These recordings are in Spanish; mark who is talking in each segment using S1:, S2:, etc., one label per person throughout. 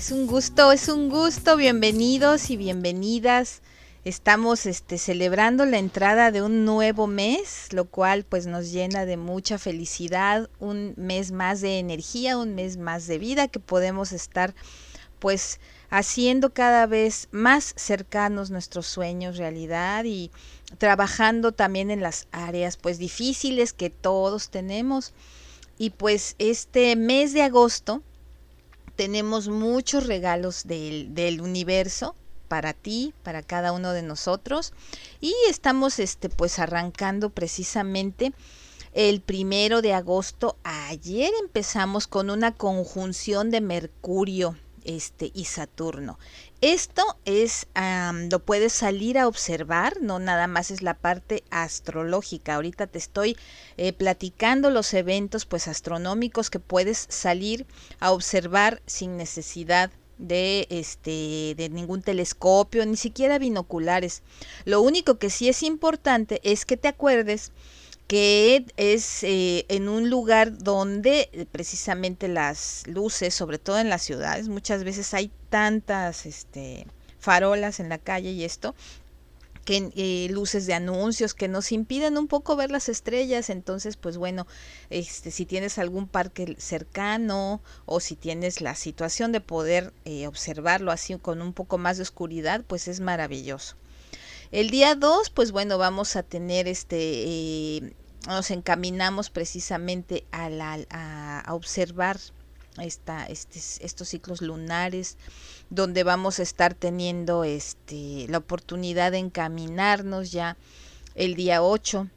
S1: Es un gusto, es un gusto. Bienvenidos y bienvenidas. Estamos este, celebrando la entrada de un nuevo mes, lo cual pues nos llena de mucha felicidad, un mes más de energía, un mes más de vida que podemos estar pues haciendo cada vez más cercanos nuestros sueños realidad y trabajando también en las áreas pues difíciles que todos tenemos. Y pues este mes de agosto tenemos muchos regalos del, del universo para ti, para cada uno de nosotros. Y estamos este, pues arrancando precisamente el primero de agosto. Ayer empezamos con una conjunción de Mercurio este, y Saturno. Esto es, lo puedes salir a observar, no nada más es la parte astrológica. Ahorita te estoy eh, platicando los eventos pues astronómicos que puedes salir a observar sin necesidad de este de ningún telescopio, ni siquiera binoculares. Lo único que sí es importante es que te acuerdes que es eh, en un lugar donde eh, precisamente las luces, sobre todo en las ciudades, muchas veces hay tantas este, farolas en la calle y esto, que eh, luces de anuncios que nos impiden un poco ver las estrellas. Entonces pues bueno este si tienes algún parque cercano o si tienes la situación de poder observarlo así con un poco más de oscuridad pues es maravilloso el día 2, pues bueno, vamos a tener este, eh, nos encaminamos precisamente a, a, observar esta, este, estos ciclos lunares, donde vamos a estar teniendo este, la oportunidad de encaminarnos ya el día 8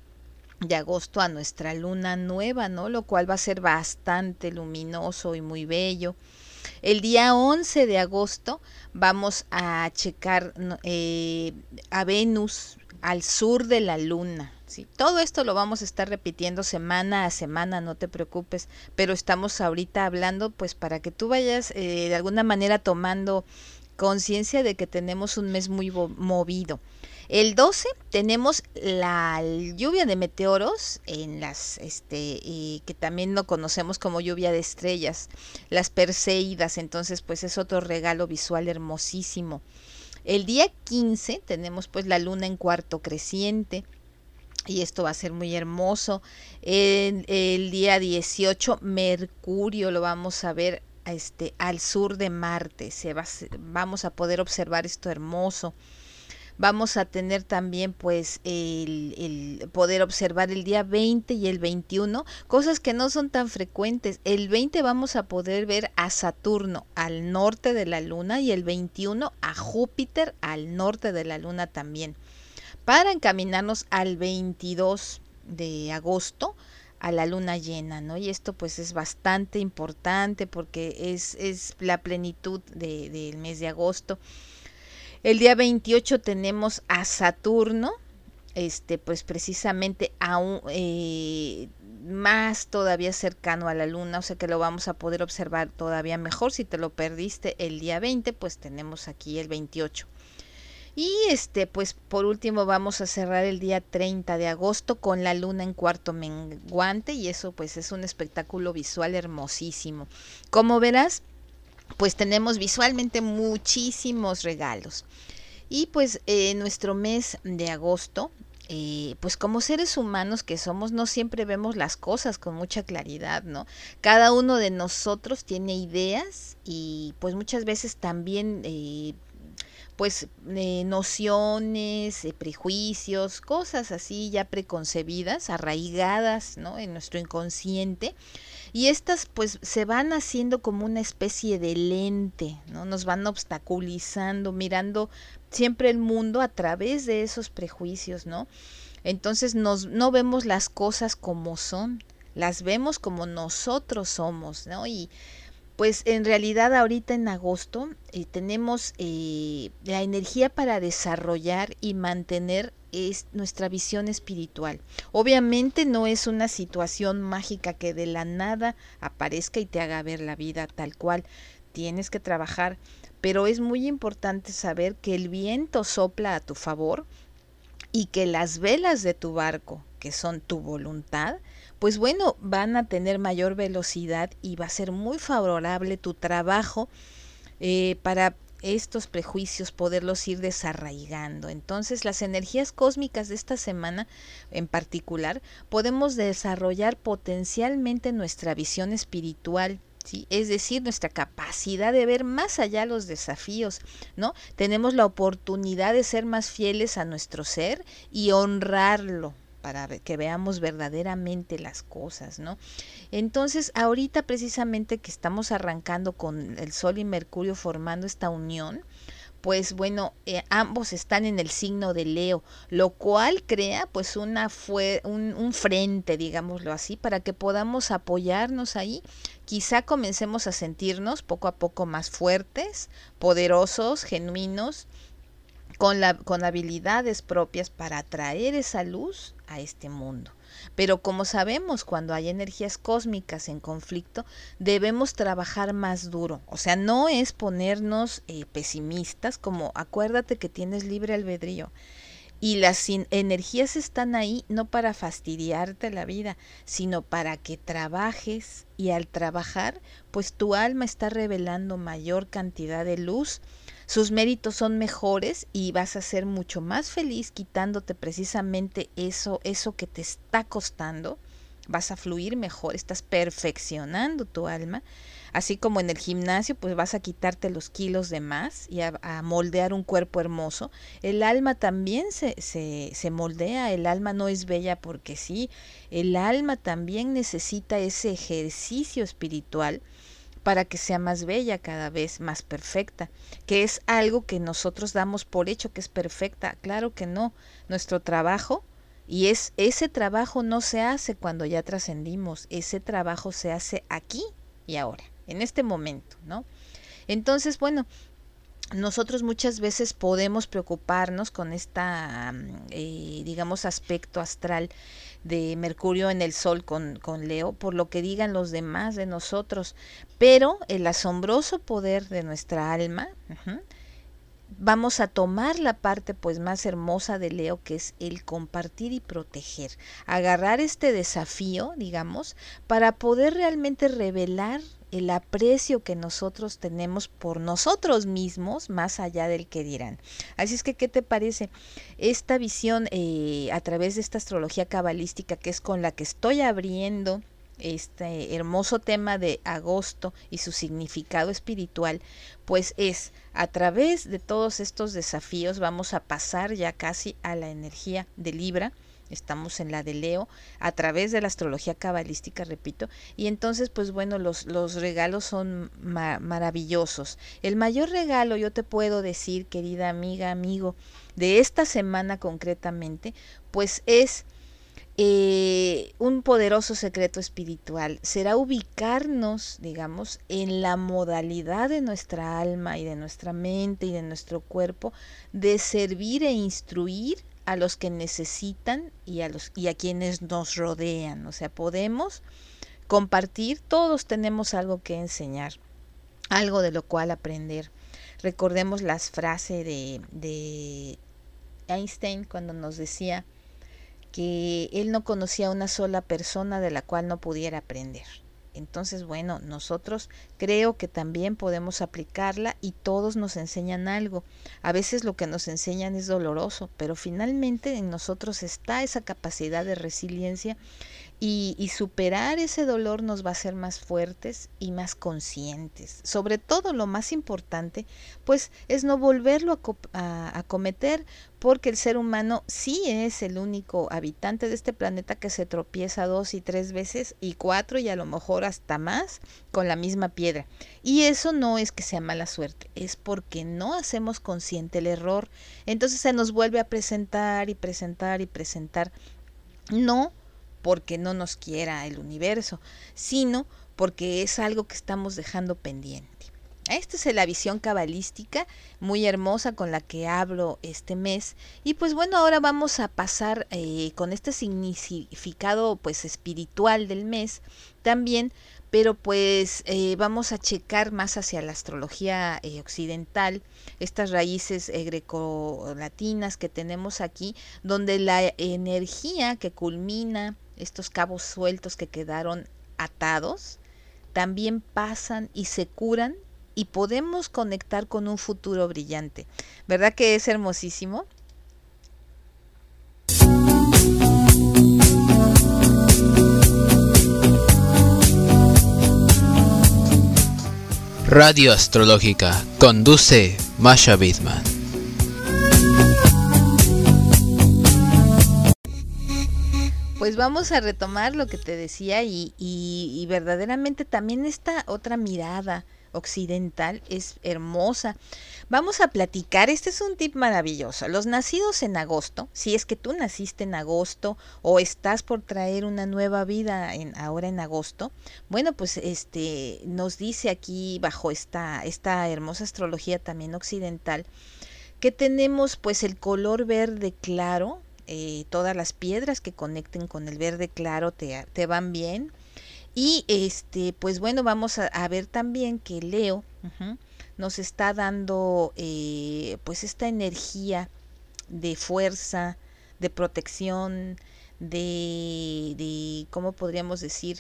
S1: de agosto a nuestra luna nueva, ¿no? Lo cual va a ser bastante luminoso y muy bello. El día 11 de agosto vamos a checar eh, a Venus al sur de la luna. ¿sí? Todo esto lo vamos a estar repitiendo semana a semana, no te preocupes, pero estamos ahorita hablando pues para que tú vayas eh, de alguna manera tomando conciencia de que tenemos un mes muy movido. El 12 tenemos la lluvia de meteoros en las este que también lo conocemos como lluvia de estrellas, las Perseidas, entonces pues es otro regalo visual hermosísimo. El día 15 tenemos pues la luna en cuarto creciente y esto va a ser muy hermoso. El, el día 18 Mercurio lo vamos a ver este al sur de Marte. Se va, vamos a poder observar esto hermoso vamos a tener también pues el, poder observar el día 20 y el 21, cosas que no son tan frecuentes. El 20 vamos a poder ver a Saturno al norte de la luna y el 21 a Júpiter al norte de la luna también. Para encaminarnos al 22 de agosto, a la luna llena, ¿no? Y esto pues es bastante importante porque es, es la plenitud del mes de agosto. El día 28 tenemos a Saturno, este, pues precisamente aún eh, más todavía cercano a la luna, o sea que lo vamos a poder observar todavía mejor. Si te lo perdiste el día 20, pues tenemos aquí el 28. Y este, pues por último vamos a cerrar el día 30 de agosto con la luna en cuarto menguante y eso pues es un espectáculo visual hermosísimo. Como verás, pues tenemos visualmente muchísimos regalos. Y pues en nuestro mes de agosto, eh, pues como seres humanos que somos, no siempre vemos las cosas con mucha claridad, ¿no? Cada uno de nosotros tiene ideas y pues muchas veces también... Eh, pues eh, nociones, prejuicios, cosas así ya preconcebidas, arraigadas ¿no? en nuestro inconsciente y estas pues se van haciendo como una especie de lente, ¿no? Nos van obstaculizando, mirando siempre el mundo a través de esos prejuicios, ¿no? Entonces nos, no vemos las cosas como son, las vemos como nosotros somos, ¿no? Y Pues en realidad ahorita en agosto eh, tenemos eh, la energía para desarrollar y mantener es nuestra visión espiritual. Obviamente no es una situación mágica que de la nada aparezca y te haga ver la vida tal cual. Tienes que trabajar, pero es muy importante saber que el viento sopla a tu favor y que las velas de tu barco, que son tu voluntad, pues bueno, van a tener mayor velocidad y va a ser muy favorable tu trabajo eh, para estos prejuicios, poderlos ir desarraigando. Entonces, las energías cósmicas de esta semana en particular, podemos desarrollar potencialmente nuestra visión espiritual, ¿Sí? es decir, nuestra capacidad de ver más allá los desafíos, ¿no? Tenemos la oportunidad de ser más fieles a nuestro ser y honrarlo, para que veamos verdaderamente las cosas, ¿no? Entonces, ahorita precisamente que estamos arrancando con el Sol y Mercurio formando esta unión, pues bueno, eh, ambos están en el signo de Leo, lo cual crea pues una fue un, un, frente, digámoslo así, para que podamos apoyarnos ahí. Quizá comencemos a sentirnos poco a poco más fuertes, poderosos, genuinos, con, la, con habilidades propias para atraer esa luz a este mundo. Pero como sabemos, cuando hay energías cósmicas en conflicto, debemos trabajar más duro. O sea, no es ponernos eh, pesimistas, como acuérdate que tienes libre albedrío. Y las energías están ahí no para fastidiarte la vida, sino para que trabajes y al trabajar, pues tu alma está revelando mayor cantidad de luz sus méritos son mejores y vas a ser mucho más feliz quitándote precisamente eso, eso que te está costando. Vas a fluir mejor, estás perfeccionando tu alma. Así como en el gimnasio, pues vas a quitarte los kilos de más y a, moldear un cuerpo hermoso. El alma también se, se, se moldea, el alma no es bella porque sí, el alma también necesita ese ejercicio espiritual para que sea más bella cada vez, más perfecta, que es algo que nosotros damos por hecho que es perfecta. Claro que no, nuestro trabajo y es ese trabajo no se hace cuando ya trascendimos, ese trabajo se hace aquí y ahora, en este momento, ¿no? Entonces, bueno, nosotros muchas veces podemos preocuparnos con esta, mm, eh, digamos, aspecto astral de Mercurio en el Sol con, con, Leo, por lo que digan los demás de nosotros, pero el asombroso poder de nuestra alma, vamos a tomar la parte pues más hermosa de Leo, que es el compartir y proteger, agarrar este desafío, digamos, para poder realmente revelar el aprecio que nosotros tenemos por nosotros mismos más allá del que dirán. Así es que, ¿qué te parece esta visión eh, a través de esta astrología cabalística que es con la que estoy abriendo? este hermoso tema de agosto y su significado espiritual, pues es a través de todos estos desafíos vamos a pasar ya casi a la energía de Libra, estamos en la de Leo, a través de la astrología cabalística, repito, y entonces, pues bueno, los, los regalos son maravillosos. El mayor regalo, yo te puedo decir, querida amiga, amigo, de esta semana concretamente, pues es eh, un poderoso secreto espiritual. Será ubicarnos, digamos, en la modalidad de nuestra alma y de nuestra mente y de nuestro cuerpo de servir e instruir a los que necesitan y a los y a quienes nos rodean. O sea, podemos compartir, todos tenemos algo que enseñar, algo de lo cual aprender. Recordemos las frases de, de Einstein cuando nos decía que él no conocía una sola persona de la cual no pudiera aprender. Entonces, bueno, nosotros creo que también podemos aplicarla y todos nos enseñan algo. A veces lo que nos enseñan es doloroso, pero finalmente en nosotros está esa capacidad de resiliencia y, superar ese dolor nos va a hacer más fuertes y más conscientes. Sobre todo lo más importante, pues es no volverlo a, a, cometer, porque el ser humano sí es el único habitante de este planeta que se tropieza dos y tres veces y cuatro y a lo mejor hasta más con la misma piedra. Y eso no es que sea mala suerte, es porque no hacemos consciente el error. Entonces se nos vuelve a presentar y presentar y presentar. No porque no nos quiera el universo, sino porque es algo que estamos dejando pendiente. Esta es la visión cabalística muy hermosa con la que hablo este mes. Y pues bueno, ahora vamos a pasar eh, con este significado pues espiritual del mes también, pero pues eh, vamos a checar más hacia la astrología eh, occidental, estas raíces grecolatinas que tenemos aquí, donde la energía que culmina estos cabos sueltos que quedaron atados, también pasan y se curan y podemos conectar con un futuro brillante. ¿Verdad que es hermosísimo?
S2: Radio Astrológica conduce Masha Bidman.
S1: Pues vamos a retomar lo que te decía y, y verdaderamente también esta otra mirada occidental es hermosa. Vamos a platicar, este es un tip maravilloso. Los nacidos en agosto, si es que tú naciste en agosto o estás por traer una nueva vida en, ahora en agosto, bueno, pues este nos dice aquí bajo esta, esta hermosa astrología también occidental que tenemos pues el color verde claro, eh, todas las piedras que conecten con el verde claro te, te van bien y este, pues bueno, vamos a, ver también que Leo nos está dando eh, pues esta energía de fuerza, de protección, de, de ¿cómo podríamos decir?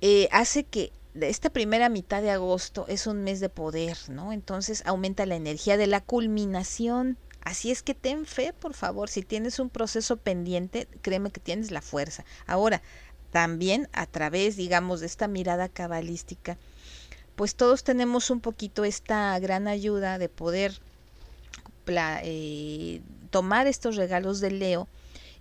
S1: Eh, hace que esta primera mitad de agosto es un mes de poder, ¿no? Entonces aumenta la energía de la culminación. Así es que ten fe, por favor. Si tienes un proceso pendiente, créeme que tienes la fuerza. Ahora, también a través, digamos, de esta mirada cabalística, pues todos tenemos un poquito esta gran ayuda de poder eh, tomar estos regalos de Leo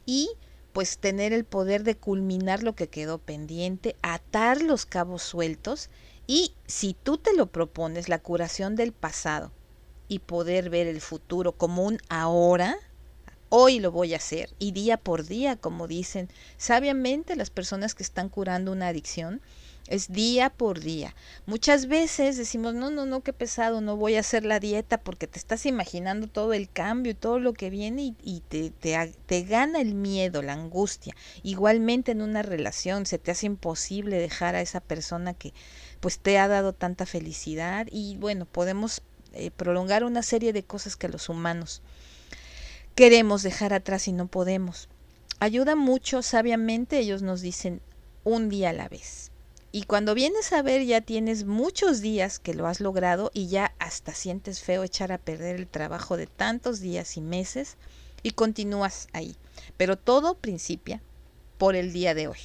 S1: y pues tener el poder de culminar lo que quedó pendiente, atar los cabos sueltos y si tú te lo propones, la curación del pasado y poder ver el futuro como un ahora, hoy lo voy a hacer y día por día, como dicen sabiamente las personas que están curando una adicción, es día por día. Muchas veces decimos, no, no, no, qué pesado, no voy a hacer la dieta porque te estás imaginando todo el cambio y todo lo que viene y, te, te, te, gana el miedo, la angustia. Igualmente en una relación se te hace imposible dejar a esa persona que pues te ha dado tanta felicidad y bueno, podemos eh, prolongar una serie de cosas que los humanos queremos dejar atrás y no podemos. Ayuda mucho, sabiamente ellos nos dicen un día a la vez. Y cuando vienes a ver ya tienes muchos días que lo has logrado y ya hasta sientes feo echar a perder el trabajo de tantos días y meses y continúas ahí. Pero todo principia por el día de hoy.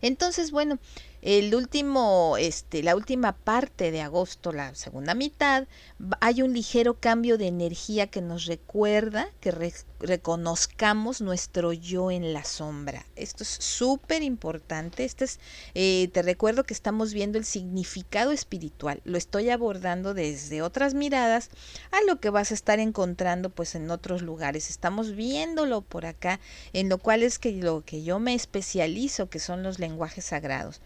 S1: Entonces, bueno, el último, este, la última parte de agosto, la segunda mitad, hay un ligero cambio de energía que nos recuerda que reconozcamos nuestro yo en la sombra. Esto es súper importante. Este es, eh, te recuerdo que estamos viendo el significado espiritual. Lo estoy abordando desde otras miradas a lo que vas a estar encontrando pues en otros lugares. Estamos viéndolo por acá, en lo cual es que lo que yo me especializo, que son los lenguajes sagrados.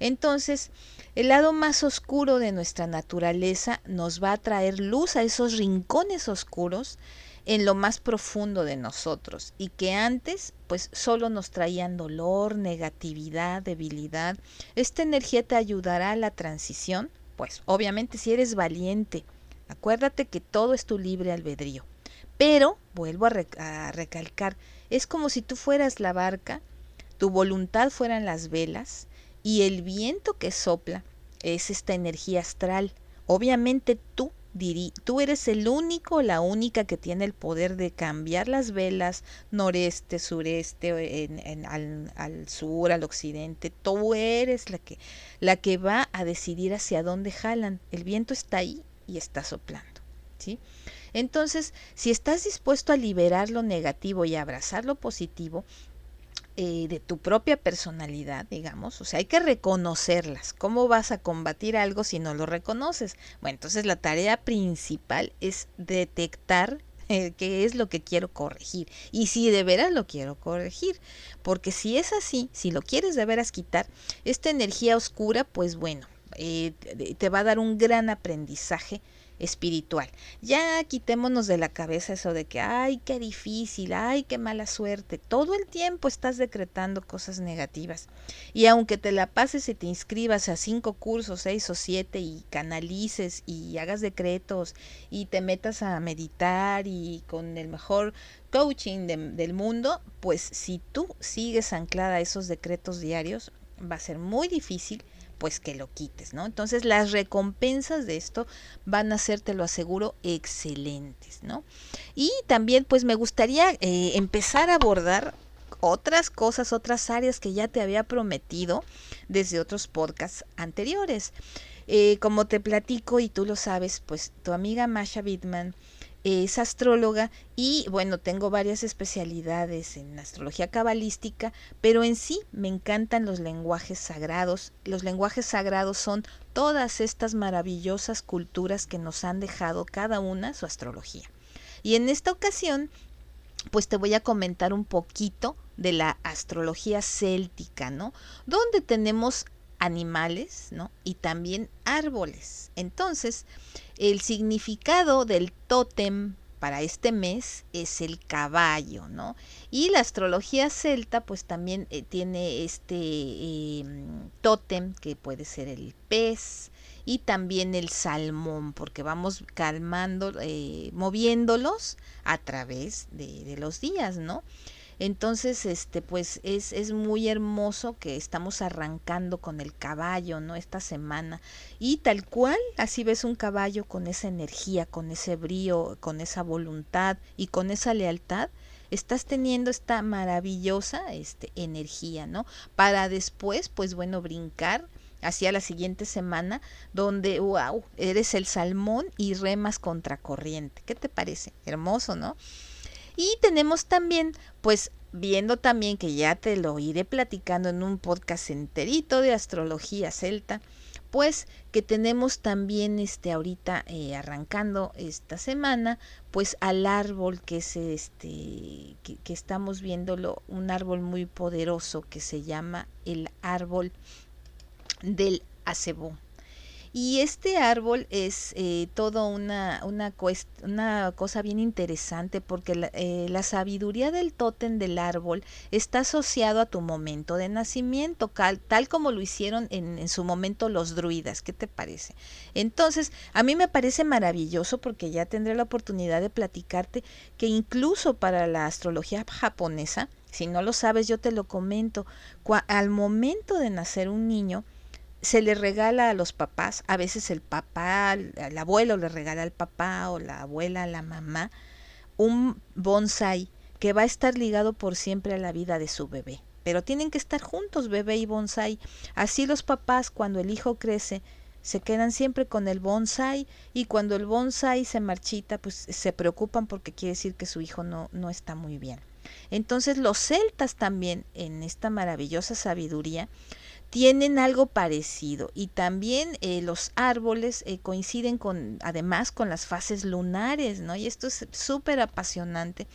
S1: Entonces, el lado más oscuro de nuestra naturaleza nos va a traer luz a esos rincones oscuros en lo más profundo de nosotros y que antes pues solo nos traían dolor, negatividad, debilidad. Esta energía te ayudará a la transición, pues obviamente si eres valiente, acuérdate que todo es tu libre albedrío. Pero, vuelvo a, a recalcar, es como si tú fueras la barca, tu voluntad fueran las velas y el viento que sopla es esta energía astral. Obviamente tú dirí, tú eres el único, la única que tiene el poder de cambiar las velas noreste, sureste, en, al, al, sur, al occidente. Tú eres la que, la que va a decidir hacia dónde jalan. El viento está ahí y está soplando. ¿sí? Entonces, si estás dispuesto a liberar lo negativo y abrazar lo positivo, eh, de tu propia personalidad, digamos, o sea, hay que reconocerlas. ¿Cómo vas a combatir algo si no lo reconoces? Bueno, entonces la tarea principal es detectar qué es lo que quiero corregir y si de veras lo quiero corregir. Porque si es así, si lo quieres de veras quitar, esta energía oscura, pues bueno, eh, te va a dar un gran aprendizaje espiritual. Ya quitémonos de la cabeza eso de que, ay, qué difícil, ay, qué mala suerte. Todo el tiempo estás decretando cosas negativas. Y aunque te la pases y te inscribas a cinco cursos, seis o siete, y canalices y hagas decretos y te metas a meditar y con el mejor coaching del mundo, pues si tú sigues anclada a esos decretos diarios, va a ser muy difícil pues que lo quites, ¿no? Entonces las recompensas de esto van a ser, te lo aseguro, excelentes, ¿no? Y también pues me gustaría eh, empezar a abordar otras cosas, otras áreas que ya te había prometido desde otros podcasts anteriores. Eh, como te platico y tú lo sabes, pues tu amiga Masha Bittman es astróloga y bueno, tengo varias especialidades en astrología cabalística, pero en sí me encantan los lenguajes sagrados. Los lenguajes sagrados son todas estas maravillosas culturas que nos han dejado cada una su astrología. Y en esta ocasión, pues te voy a comentar un poquito de la astrología céltica, ¿no? Donde tenemos animales, ¿no? Y también árboles. Entonces, el significado del tótem para este mes es el caballo, ¿no? Y la astrología celta pues también eh, tiene este em, tótem que puede ser el pez y también el salmón, porque vamos calmando, eh, moviéndolos a través de los días, ¿no? Entonces, este, pues es, es muy hermoso que estamos arrancando con el caballo, ¿no? Esta semana. Y tal cual, así ves un caballo con esa energía, con ese brío, con esa voluntad y con esa lealtad, estás teniendo esta maravillosa este, energía, ¿no? Para después, pues bueno, brincar hacia la siguiente semana, donde, wow, eres el salmón y remas contracorriente. ¿Qué te parece? Hermoso, ¿no? Y tenemos también, pues viendo también que ya te lo iré platicando en un podcast enterito de astrología celta, pues que tenemos también este ahorita eh, arrancando esta semana pues al árbol que es este que, que, estamos viéndolo un árbol muy poderoso que se llama el árbol del acebó y este árbol es eh, todo una, una, una, cosa bien interesante porque la, eh, la sabiduría del tótem del árbol está asociado a tu momento de nacimiento, tal como lo hicieron en, en su momento los druidas. ¿Qué te parece? Entonces, a mí me parece maravilloso porque ya tendré la oportunidad de platicarte que incluso para la astrología japonesa, si no lo sabes, yo te lo comento, al momento de nacer un niño, se le regala a los papás, a veces el papá, el abuelo le regala al papá o la abuela a la mamá, un bonsai que va a estar ligado por siempre a la vida de su bebé. Pero tienen que estar juntos, bebé y bonsai. Así los papás, cuando el hijo crece, se quedan siempre con el bonsai y cuando el bonsai se marchita, pues se preocupan porque quiere decir que su hijo no, no está muy bien. Entonces los celtas también, en esta maravillosa sabiduría, tienen algo parecido y también eh, los árboles eh, coinciden con además con las fases lunares, ¿no? Y esto es súper apasionante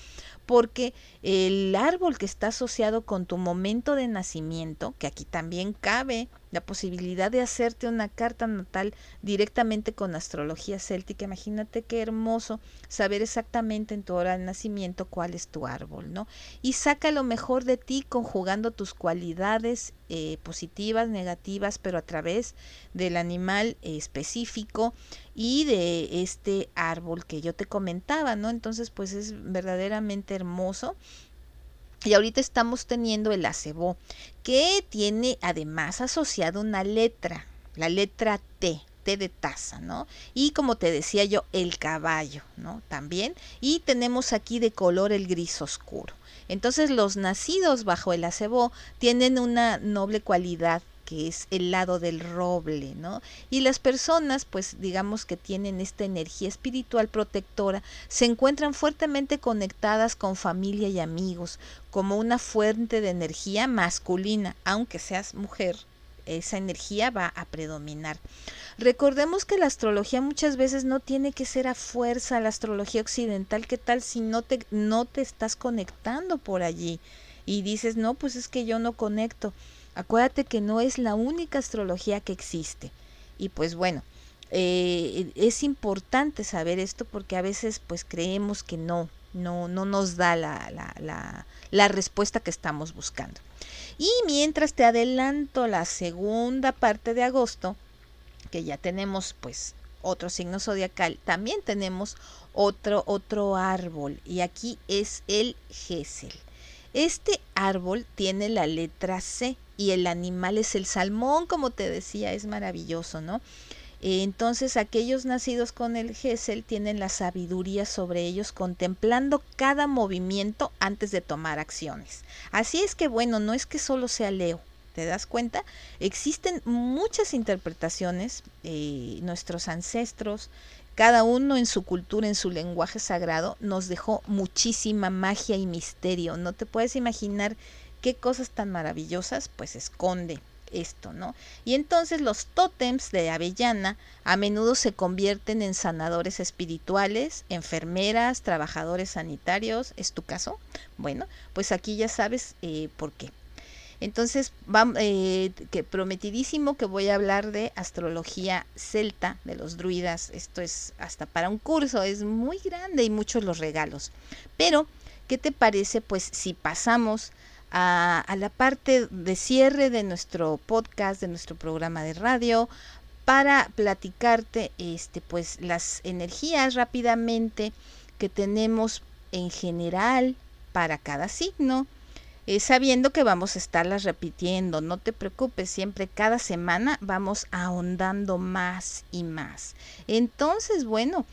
S1: porque el árbol que está asociado con tu momento de nacimiento, que aquí también cabe la posibilidad de hacerte una carta natal directamente con astrología céltica. Imagínate qué hermoso saber exactamente en tu hora de nacimiento cuál es tu árbol, ¿no? Y saca lo mejor de ti conjugando tus cualidades eh, positivas, negativas, pero a través del animal específico y de este árbol que yo te comentaba, ¿no? Entonces, pues es verdaderamente hermoso y ahorita estamos teniendo el acebo, que tiene además asociado una letra, la letra T, T de taza, ¿no? Y como te decía yo, el caballo, ¿no? También. Y tenemos aquí de color el gris oscuro. Entonces los nacidos bajo el acebo tienen una noble cualidad que es el lado del roble, ¿no? Y las personas, pues digamos que tienen esta energía espiritual protectora, se encuentran fuertemente conectadas con familia y amigos, como una fuente de energía masculina, aunque seas mujer, esa energía va a predominar. Recordemos que la astrología muchas veces no tiene que ser a fuerza la astrología occidental. ¿Qué tal si no te, no te estás conectando por allí? Y dices, no, pues es que yo no conecto. Acuérdate que no es la única astrología que existe. Y pues bueno, eh, es importante saber esto porque a veces pues creemos que no, no, no nos da la, la, la, respuesta que estamos buscando. Y mientras te adelanto la segunda parte de agosto, que ya tenemos pues otro signo zodiacal, también tenemos otro, otro árbol y aquí es el Gesel. Este árbol tiene la letra C y el animal es el salmón, como te decía, es maravilloso, ¿no? Entonces aquellos nacidos con el Gesel tienen la sabiduría sobre ellos contemplando cada movimiento antes de tomar acciones. Así es que bueno, no es que solo sea Leo, ¿te das cuenta? Existen muchas interpretaciones, eh, nuestros ancestros, cada uno en su cultura, en su lenguaje sagrado, nos dejó muchísima magia y misterio. No te puedes imaginar qué cosas tan maravillosas pues esconde esto, ¿no? Y entonces los tótems de avellana a menudo se convierten en sanadores espirituales, enfermeras, trabajadores sanitarios. ¿Es tu caso? Bueno, pues aquí ya sabes eh, por qué. Entonces, vamos, eh, que prometidísimo que voy a hablar de astrología celta, de los druidas. Esto es hasta para un curso, es muy grande y muchos los regalos. Pero, ¿qué te parece? Pues si pasamos a, la parte de cierre de nuestro podcast, de nuestro programa de radio, para platicarte este, pues, las energías rápidamente que tenemos en general para cada signo. Eh, sabiendo que vamos a estarlas repitiendo, no te preocupes, siempre cada semana vamos ahondando más y más. Entonces, bueno,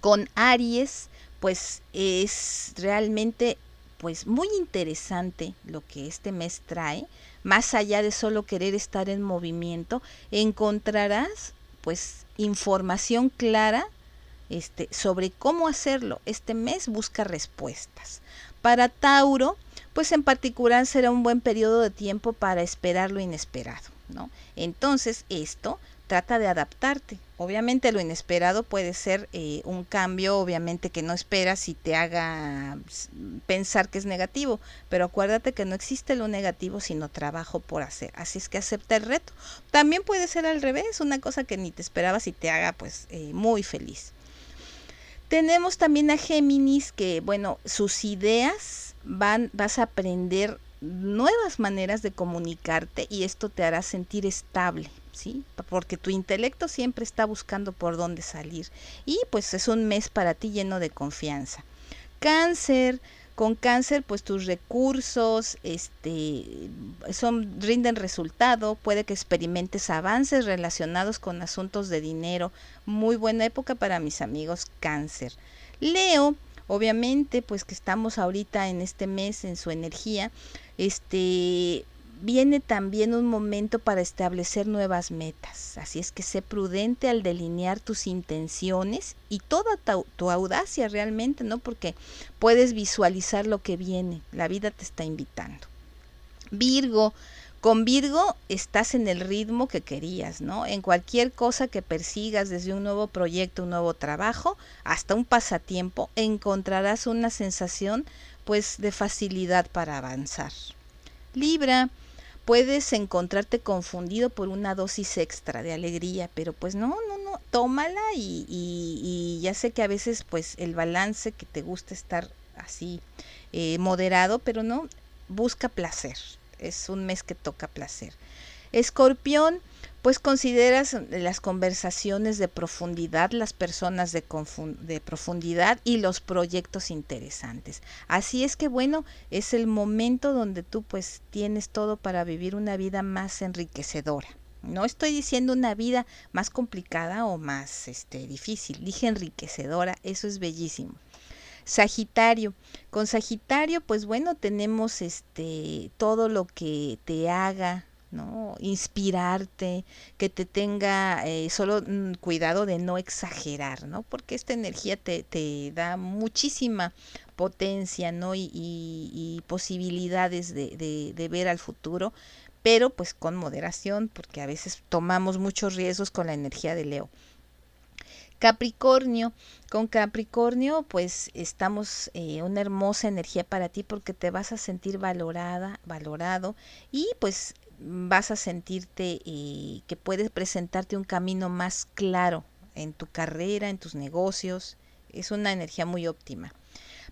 S1: con Aries, pues es realmente pues muy interesante lo que este mes trae, más allá de solo querer estar en movimiento, encontrarás pues información clara este, sobre cómo hacerlo. Este mes busca respuestas. Para Tauro, pues en particular será un buen periodo de tiempo para esperar lo inesperado, ¿no? Entonces, esto trata de adaptarte. Obviamente lo inesperado puede ser eh, un cambio, obviamente que no esperas y te haga pensar que es negativo, pero acuérdate que no existe lo negativo sino trabajo por hacer. Así es que acepta el reto. También puede ser al revés, una cosa que ni te esperabas y te haga pues eh, muy feliz. Tenemos también a Géminis que, bueno, sus ideas van, vas a aprender nuevas maneras de comunicarte y esto te hará sentir estable, ¿sí? Porque tu intelecto siempre está buscando por dónde salir. Y pues es un mes para ti lleno de confianza. Cáncer, con cáncer pues tus recursos este son rinden resultado puede que experimentes avances relacionados con asuntos de dinero muy buena época para mis amigos cáncer leo obviamente pues que estamos ahorita en este mes en su energía este viene también un momento para establecer nuevas metas. Así es que sé prudente al delinear tus intenciones y toda tu, audacia realmente, ¿no? Porque puedes visualizar lo que viene. La vida te está invitando. Virgo, con Virgo estás en el ritmo que querías, ¿no? En cualquier cosa que persigas, desde un nuevo proyecto, un nuevo trabajo, hasta un pasatiempo, encontrarás una sensación pues de facilidad para avanzar. Libra, puedes encontrarte confundido por una dosis extra de alegría, pero pues no, no, no, tómala y, ya sé que a veces pues el balance que te gusta estar así eh, moderado, pero no, busca placer, es un mes que toca placer. Escorpión, pues consideras las conversaciones de profundidad, las personas de, profundidad y los proyectos interesantes. Así es que bueno, es el momento donde tú pues tienes todo para vivir una vida más enriquecedora. No estoy diciendo una vida más complicada o más este, difícil, dije enriquecedora, eso es bellísimo. Sagitario. Con Sagitario, pues bueno, tenemos este todo lo que te haga ¿no? Inspirarte, que te tenga eh, solo mm, cuidado de no exagerar, ¿no? Porque esta energía te, te da muchísima potencia, ¿no? Y, posibilidades de, de, de ver al futuro, pero pues con moderación, porque a veces tomamos muchos riesgos con la energía de Leo. Capricornio, con Capricornio pues estamos eh, una hermosa energía para ti porque te vas a sentir valorada, valorado y pues vas a sentirte eh, que puedes presentarte un camino más claro en tu carrera, en tus negocios. Es una energía muy óptima.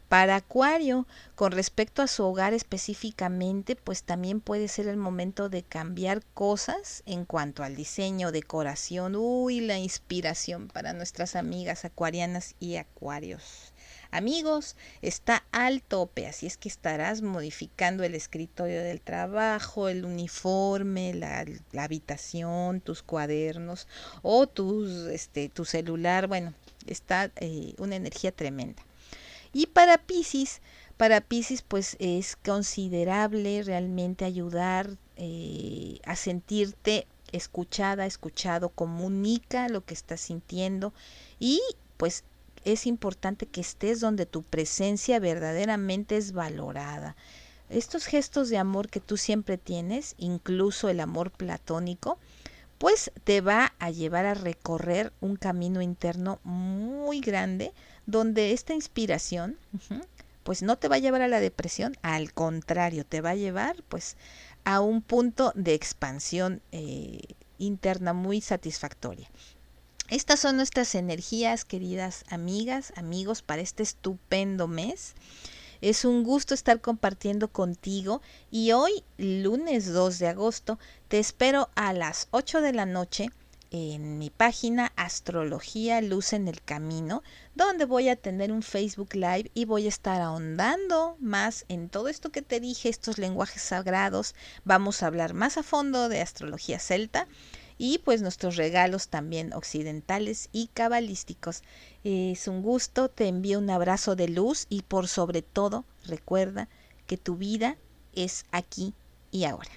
S1: Para Acuario, con respecto a su hogar específicamente, pues también puede ser el momento de cambiar cosas en cuanto al diseño, decoración, uy, la inspiración para nuestras amigas acuarianas y acuarios. Amigos, está al tope, así es que estarás modificando el escritorio del trabajo, el uniforme, la, habitación, tus cuadernos o tus, este, tu celular. Bueno, está eh, una energía tremenda. Y para Pisces, para Pisces pues es considerable realmente ayudar eh, a sentirte escuchada, escuchado, comunica lo que estás sintiendo y pues es importante que estés donde tu presencia verdaderamente es valorada. Estos gestos de amor que tú siempre tienes, incluso el amor platónico, pues te va a llevar a recorrer un camino interno muy grande donde esta inspiración pues no te va a llevar a la depresión, al contrario, te va a llevar pues a un punto de expansión eh, interna muy satisfactoria. Estas son nuestras energías, queridas amigas, amigos, para este estupendo mes. Es un gusto estar compartiendo contigo y hoy, lunes 2 de agosto, te espero a las 8 de la noche en mi página Astrología Luz en el Camino, donde voy a tener un Facebook Live y voy a estar ahondando más en todo esto que te dije, estos lenguajes sagrados. Vamos a hablar más a fondo de astrología celta y pues nuestros regalos también occidentales y cabalísticos. Es un gusto, te envío un abrazo de luz y por sobre todo recuerda que tu vida es aquí y ahora.